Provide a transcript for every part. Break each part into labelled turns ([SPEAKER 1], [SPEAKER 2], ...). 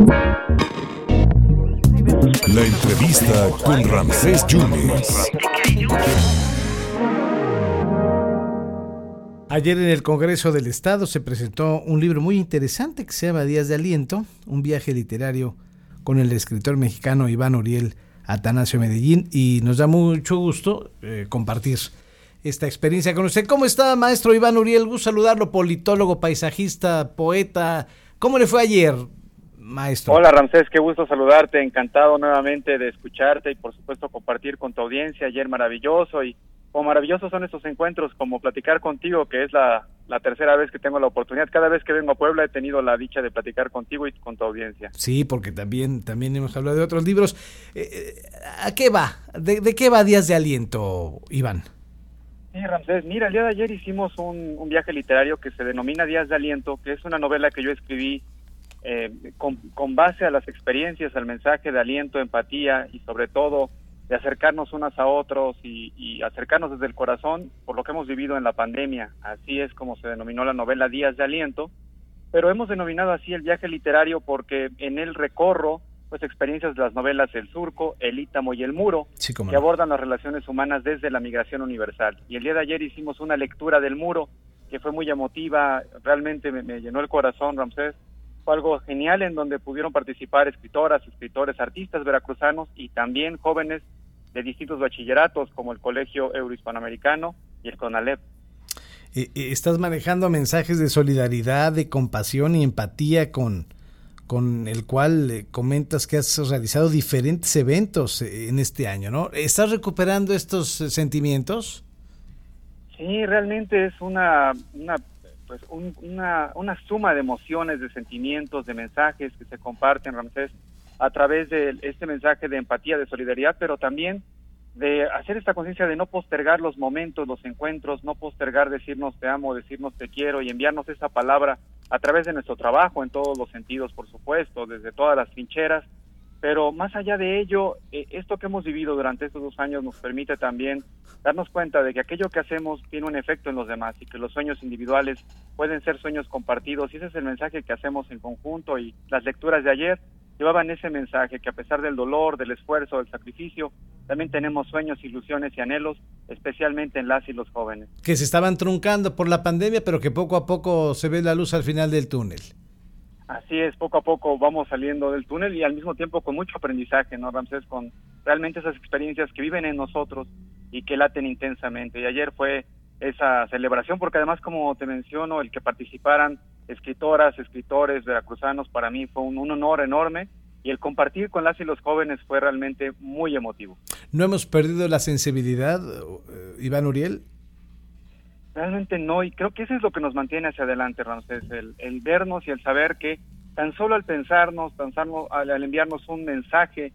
[SPEAKER 1] La entrevista con Ramsés Yunes.
[SPEAKER 2] Ayer en el Congreso del Estado se presentó un libro muy interesante que se llama Días de Aliento, un viaje literario con el escritor mexicano Iván Uriel Atanasio Medellín y nos da mucho gusto eh, compartir esta experiencia con usted. ¿Cómo está, maestro Iván Uriel? Gusto saludarlo, politólogo, paisajista, poeta. ¿Cómo le fue ayer, maestro?
[SPEAKER 3] Hola, Ramsés, qué gusto saludarte. Encantado nuevamente de escucharte y, por supuesto, compartir con tu audiencia. Ayer maravilloso y como maravillosos son estos encuentros, como platicar contigo, que es la, la, tercera vez que tengo la oportunidad. Cada vez que vengo a Puebla he tenido la dicha de platicar contigo y con tu audiencia.
[SPEAKER 2] Sí, porque también, también hemos hablado de otros libros. Eh, ¿A qué va? ¿De, ¿De, qué va Días de Aliento, Iván?
[SPEAKER 3] Sí, Ramsés, mira, el día de ayer hicimos un, un, viaje literario que se denomina Días de Aliento, que es una novela que yo escribí eh, con, con base a las experiencias, al mensaje de aliento, empatía y sobre todo de acercarnos unos a otros y, y, acercarnos desde el corazón por lo que hemos vivido en la pandemia. Así es como se denominó la novela Días de Aliento, pero hemos denominado así el viaje literario porque en él recorro pues experiencias de las novelas El Surco, El Ítamo y El Muro,
[SPEAKER 2] sí,
[SPEAKER 3] que abordan las relaciones humanas desde la migración universal. Y el día de ayer hicimos una lectura del Muro que fue muy emotiva, realmente me, me llenó el corazón, Ramsés. Fue algo genial en donde pudieron participar escritoras, escritores, artistas veracruzanos y también jóvenes de distintos bachilleratos como el Colegio Eurohispanoamericano y el CONALEP.
[SPEAKER 2] Estás manejando mensajes de solidaridad, de compasión y empatía con, con el cual comentas que has realizado diferentes eventos en este año, ¿no? ¿Estás recuperando estos sentimientos?
[SPEAKER 3] Sí, realmente es una, una pues un, una, una suma de emociones, de sentimientos, de mensajes que se comparten, Ramsés, a través de este mensaje de empatía, de solidaridad, pero también de hacer esta conciencia de no postergar los momentos, los encuentros, no postergar decirnos te amo, decirnos te quiero y enviarnos esa palabra a través de nuestro trabajo en todos los sentidos, por supuesto, desde todas las trincheras. Pero más allá de ello, eh, esto que hemos vivido durante estos dos años nos permite también darnos cuenta de que aquello que hacemos tiene un efecto en los demás y que los sueños individuales pueden ser sueños compartidos. Y ese es el mensaje que hacemos en conjunto y las lecturas de ayer llevaban ese mensaje que a pesar del dolor, del esfuerzo, del sacrificio, también tenemos sueños, ilusiones y anhelos, especialmente en las y los jóvenes.
[SPEAKER 2] Que se estaban truncando por la pandemia, pero que poco a poco se ve la luz al final del túnel.
[SPEAKER 3] Así es, poco a poco vamos saliendo del túnel y al mismo tiempo con mucho aprendizaje, ¿no, Ramsés? Con realmente esas experiencias que viven en nosotros y que laten intensamente. Y ayer fue esa celebración, porque además, como te menciono, el que participaran escritoras, escritores veracruzanos, para mí fue un, un, honor enorme y el compartir con las y los jóvenes fue realmente muy emotivo.
[SPEAKER 2] ¿No hemos perdido la sensibilidad, Iván Uriel?
[SPEAKER 3] Realmente no, y creo que eso es lo que nos mantiene hacia adelante, Ramsés, el, el vernos y el saber que tan solo al pensarnos, tan al enviarnos un mensaje,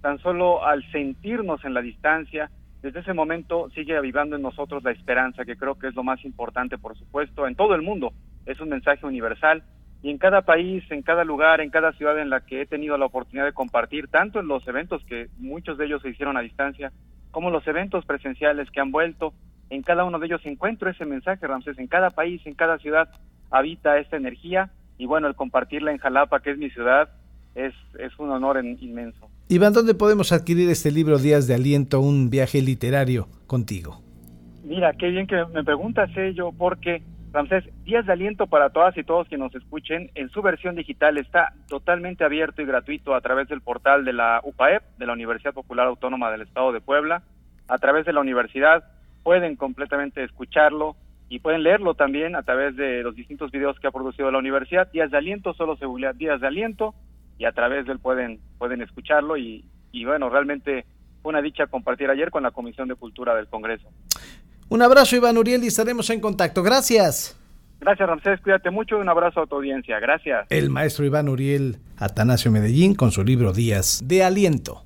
[SPEAKER 3] tan solo al sentirnos en la distancia, desde ese momento sigue avivando en nosotros la esperanza, que creo que es lo más importante, por supuesto, en todo el mundo. Es un mensaje universal y en cada país, en cada lugar, en cada ciudad en la que he tenido la oportunidad de compartir, tanto en los eventos que muchos de ellos se hicieron a distancia, como los eventos presenciales que han vuelto, en cada uno de ellos encuentro ese mensaje, Ramsés, en cada país, en cada ciudad habita esta energía y bueno, el compartirla en Jalapa, que es mi ciudad, es, es un honor en, inmenso.
[SPEAKER 2] Iván, ¿dónde podemos adquirir este libro Días de Aliento, un viaje literario contigo?
[SPEAKER 3] Mira, qué bien que me preguntas ello, porque, Ramsés, Días de Aliento para todas y todos que nos escuchen, en su versión digital está totalmente abierto y gratuito a través del portal de la UPAEP, de la Universidad Popular Autónoma del Estado de Puebla, a través de la universidad, pueden completamente escucharlo y pueden leerlo también a través de los distintos videos que ha producido la universidad. Días de Aliento, solo seguridad, Días de Aliento, y a través de él pueden, pueden escucharlo y, y bueno, realmente fue una dicha compartir ayer con la Comisión de Cultura del Congreso.
[SPEAKER 2] Un abrazo Iván Uriel y estaremos en contacto. Gracias.
[SPEAKER 3] Gracias Ramsés, cuídate mucho y un abrazo a tu audiencia. Gracias.
[SPEAKER 2] El maestro Iván Uriel Atanasio Medellín con su libro Días de Aliento.